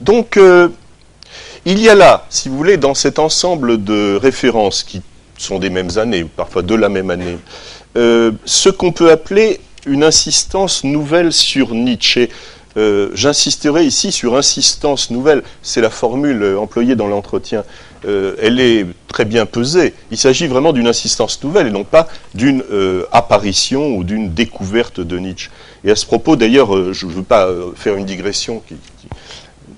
donc, il y a là, si vous voulez, dans cet ensemble de références qui sont des mêmes années, parfois de la même année, ce qu'on peut appeler une insistance nouvelle sur Nietzsche. Euh, j'insisterai ici sur insistance nouvelle, c'est la formule euh, employée dans l'entretien. Euh, elle est très bien pesée. Il s'agit vraiment d'une insistance nouvelle et non pas d'une apparition ou d'une découverte de Nietzsche. Et à ce propos, d'ailleurs, je ne veux pas faire une digression qui,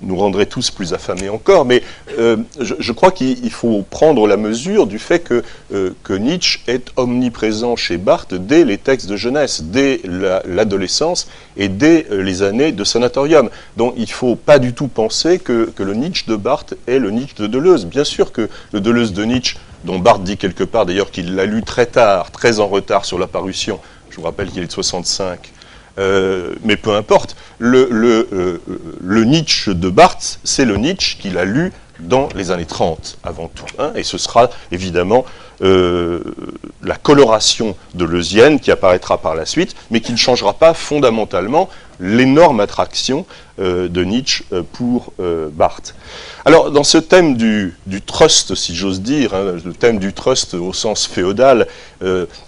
nous rendrait tous plus affamés encore, mais euh, je, crois qu'il faut prendre la mesure du fait que, euh, que, Nietzsche est omniprésent chez Barthes dès les textes de jeunesse, dès l'adolescence et dès euh, les années de sanatorium. Donc il ne faut pas du tout penser que, que, le Nietzsche de Barthes est le Nietzsche de Deleuze. Bien sûr que le Deleuze de Nietzsche, dont Barthes dit quelque part d'ailleurs qu'il l'a lu très tard, très en retard sur la parution, je vous rappelle qu'il est de 65, euh, mais peu importe, euh, le Nietzsche de Barthes, c'est le Nietzsche qu'il a lu dans les années 30 avant tout. Hein, et ce sera évidemment euh, la coloration de Leusienne qui apparaîtra par la suite, mais qui ne changera pas fondamentalement l'énorme attraction euh, de Nietzsche euh, pour Barthes. Alors, dans ce thème du, trust, si j'ose dire, hein, le thème du trust au sens féodal,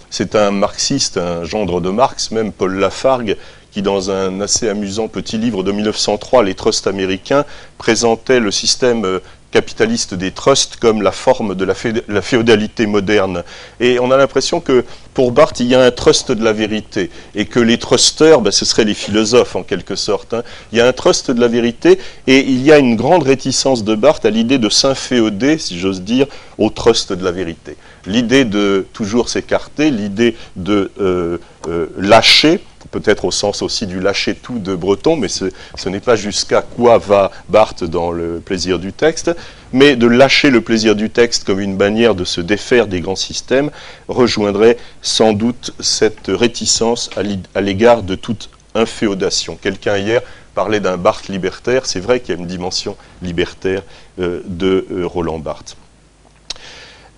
c'est un marxiste, un gendre de Marx, même Paul Lafargue, qui, dans un assez amusant petit livre de 1903, Les trusts américains, présentait le système capitaliste des trusts comme la forme de la, féodalité moderne. Et on a l'impression que pour Barthes, il y a un trust de la vérité, et que les trusteurs, ben, ce seraient les philosophes en quelque sorte. Hein. Il y a un trust de la vérité, et il y a une grande réticence de Barthes à l'idée de s'inféoder, si j'ose dire, au trust de la vérité. L'idée de toujours s'écarter, l'idée de euh, euh, lâcher, peut-être au sens aussi du lâcher tout de Breton, mais ce, n'est pas jusqu'à quoi va Barthes dans le plaisir du texte, mais de lâcher le plaisir du texte comme une manière de se défaire des grands systèmes rejoindrait sans doute cette réticence à l'égard de toute inféodation. Quelqu'un hier parlait d'un Barthes libertaire, c'est vrai qu'il y a une dimension libertaire euh, de euh, Roland Barthes.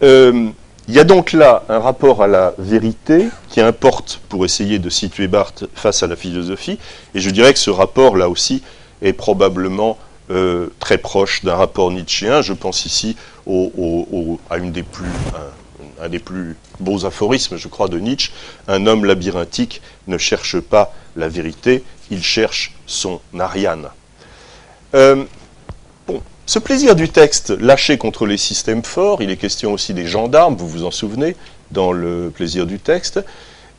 Euh, il y a donc là un rapport à la vérité qui importe pour essayer de situer Barthes face à la philosophie, et je dirais que ce rapport, là aussi, est probablement euh, très proche d'un rapport nietzschéen. Je pense ici à une des plus, un, des plus beaux aphorismes, je crois, de Nietzsche. Un homme labyrinthique ne cherche pas la vérité, il cherche son Ariane. Euh, ce plaisir du texte lâché contre les systèmes forts, il est question aussi des gendarmes, vous vous en souvenez, dans le plaisir du texte,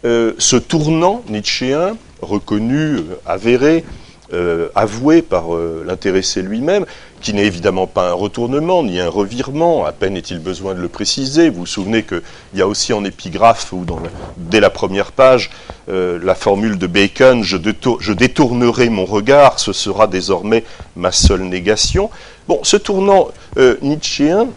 euh, ce tournant nietzschéen, reconnu, euh, avéré, euh, avoué par l'intéressé lui-même, qui n'est évidemment pas un retournement ni un revirement, à peine est-il besoin de le préciser. Vous vous souvenez qu'il y a aussi en épigraphe, ou dès la première page, la formule de Bacon, je, détournerai mon regard, ce sera désormais ma seule négation. Bon, ce tournant euh, nietzschéen,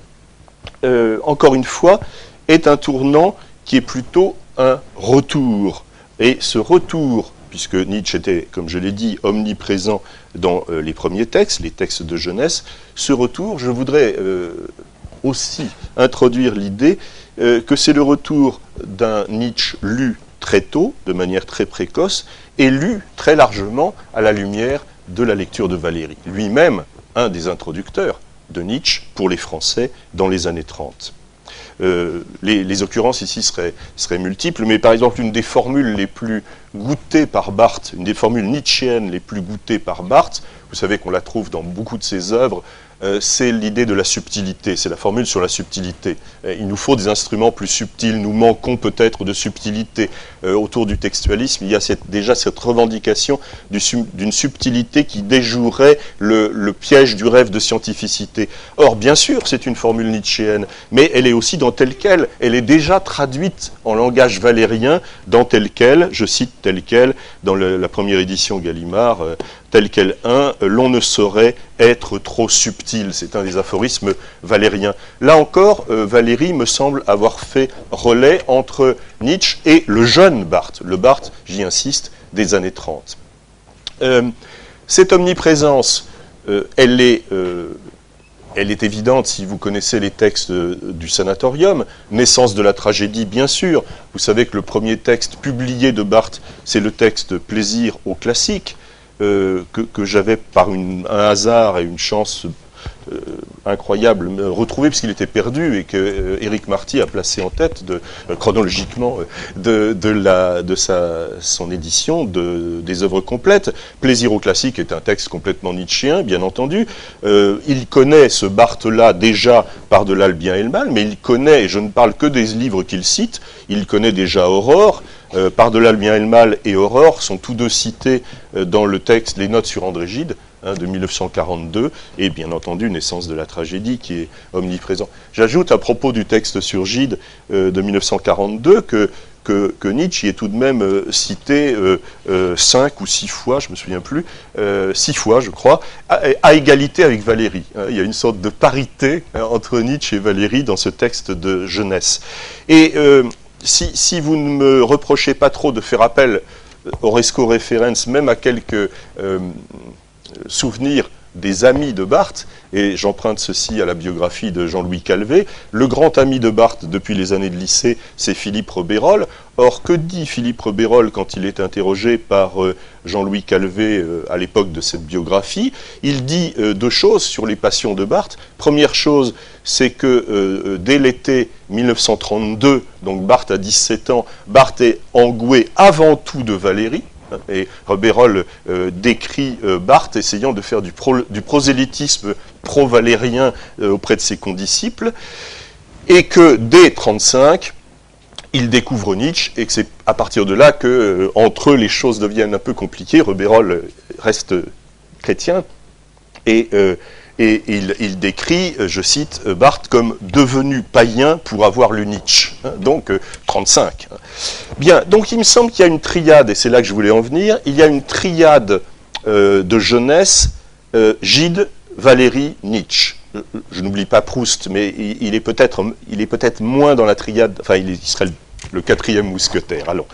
euh, encore une fois, est un tournant qui est plutôt un retour. Et ce retour, puisque Nietzsche était, comme je l'ai dit, omniprésent dans euh, les premiers textes, les textes de jeunesse, ce retour, je voudrais aussi introduire l'idée que c'est le retour d'un Nietzsche lu très tôt, de manière très précoce, et lu très largement à la lumière de la lecture de Valéry. Lui-même un des introducteurs de Nietzsche pour les Français dans les années 30. Euh, les, occurrences ici seraient, multiples, mais par exemple, une des formules les plus goûtées par Barthes, une des formules nietzschéennes les plus goûtées par Barthes, vous savez qu'on la trouve dans beaucoup de ses œuvres, c'est l'idée de la subtilité, c'est la formule sur la subtilité. Euh, il nous faut des instruments plus subtils, nous manquons peut-être de subtilité. Euh, autour du textualisme, il y a déjà cette revendication d'une subtilité qui déjouerait le, piège du rêve de scientificité. Or, bien sûr, c'est une formule nietzschéenne, mais elle est aussi dans telle qu'elle, elle est déjà traduite en langage valérien dans tel quel, je cite tel quel, dans la première édition Gallimard, tel quel un, l'on ne saurait être trop subtil. C'est un des aphorismes valériens. Là encore, euh, Valérie me semble avoir fait relais entre Nietzsche et le jeune Barthes, le Barthes, j'y insiste, des années 30. Euh, cette omniprésence, euh, elle est elle est évidente si vous connaissez les textes du sanatorium. Naissance de la tragédie, bien sûr. Vous savez que le premier texte publié de Barthes, c'est le texte Plaisir au classique. Que, que j'avais par un hasard et une chance euh, incroyable retrouvé puisqu'il était perdu et que euh, Éric Marty a placé en tête euh, chronologiquement de, sa, son édition de, des œuvres complètes. Plaisir au classique est un texte complètement nietzschéen, bien entendu. il connaît ce Barthes-là déjà par-delà le bien et le mal, mais il connaît, et je ne parle que des livres qu'il cite, il connaît déjà Aurore, par-delà le bien et le mal et Aurore sont tous deux cités dans le texte Les Notes sur André Gide, Hein, de 1942, et bien entendu Naissance de la tragédie qui est omniprésent. J'ajoute à propos du texte sur Gide euh, de 1942 que, que, Nietzsche est tout de même euh, cité euh, cinq ou six fois, je me souviens plus, six fois je crois, à, égalité avec Valéry. Hein. il y a une sorte de parité hein, entre Nietzsche et Valéry dans ce texte de jeunesse. Et si, vous ne me reprochez pas trop de faire appel au resco référence, même à quelques souvenir des amis de Barthes, et j'emprunte ceci à la biographie de Jean-Louis Calvé, le grand ami de Barthes depuis les années de lycée, c'est Philippe Robérol. Or, que dit Philippe Robérol quand il est interrogé par euh, Jean-Louis Calvé euh, à l'époque de cette biographie? Il dit euh, deux choses sur les passions de Barthes. Première chose, c'est que dès l'été 1932, donc Barthes a 17 ans, Barthes est engoué avant tout de Valérie, et Robérol euh, décrit euh, Barthes essayant de faire du, prosélytisme pro-valérien euh, auprès de ses condisciples, et que dès 1935, il découvre Nietzsche, et que c'est à partir de là que, entre eux, les choses deviennent un peu compliquées. Robérol reste chrétien, et et il, décrit, euh, je cite, euh, Barthes comme devenu païen pour avoir lu Nietzsche, hein, donc 35. Euh, Bien, donc il me semble qu'il y a une triade, et c'est là que je voulais en venir, il y a une triade de jeunesse, Gide, Valérie, Nietzsche. Je, n'oublie pas Proust, mais il, est peut-être peut moins dans la triade, enfin il, serait le, quatrième mousquetaire. Allons.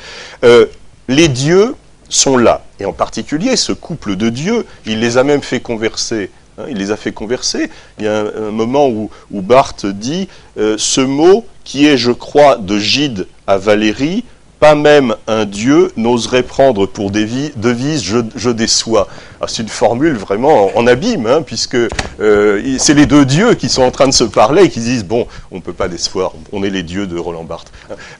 les dieux sont là, et en particulier ce couple de dieux, il les a même fait converser Hein, il les a fait converser. Il y a un, moment où, Barthes dit euh, ce mot qui est, je crois, de Gide à Valérie, pas même un dieu n'oserait prendre pour devise je, déçois. Ah, c'est une formule vraiment en, abîme, hein, puisque euh, c'est les deux dieux qui sont en train de se parler et qui disent bon, on ne peut pas décevoir, on est les dieux de Roland Barthes.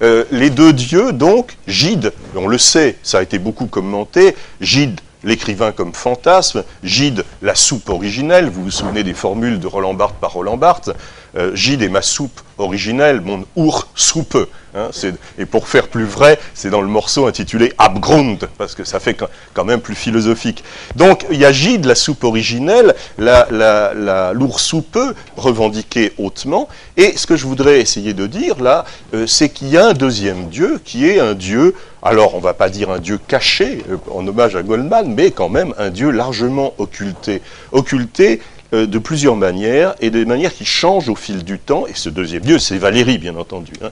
Euh, les deux dieux, donc, Gide, on le sait, ça a été beaucoup commenté, Gide l'écrivain comme fantasme, Gide, la soupe originelle, vous vous souvenez des formules de Roland Barthes par Roland Barthes, euh, Gide est ma soupe originelle, mon our soupe. Hein, et pour faire plus vrai, c'est dans le morceau intitulé Abgrund, parce que ça fait quand même plus philosophique. Donc il y a Gide, la soupe originelle, la, la, soupe revendiquée hautement, et ce que je voudrais essayer de dire là, euh, c'est qu'il y a un deuxième dieu qui est un dieu alors on ne va pas dire un dieu caché euh, en hommage à Goldman, mais quand même un dieu largement occulté. Occulté euh, de plusieurs manières, et de manières qui changent au fil du temps, et ce deuxième dieu, c'est Valérie, bien entendu. Hein.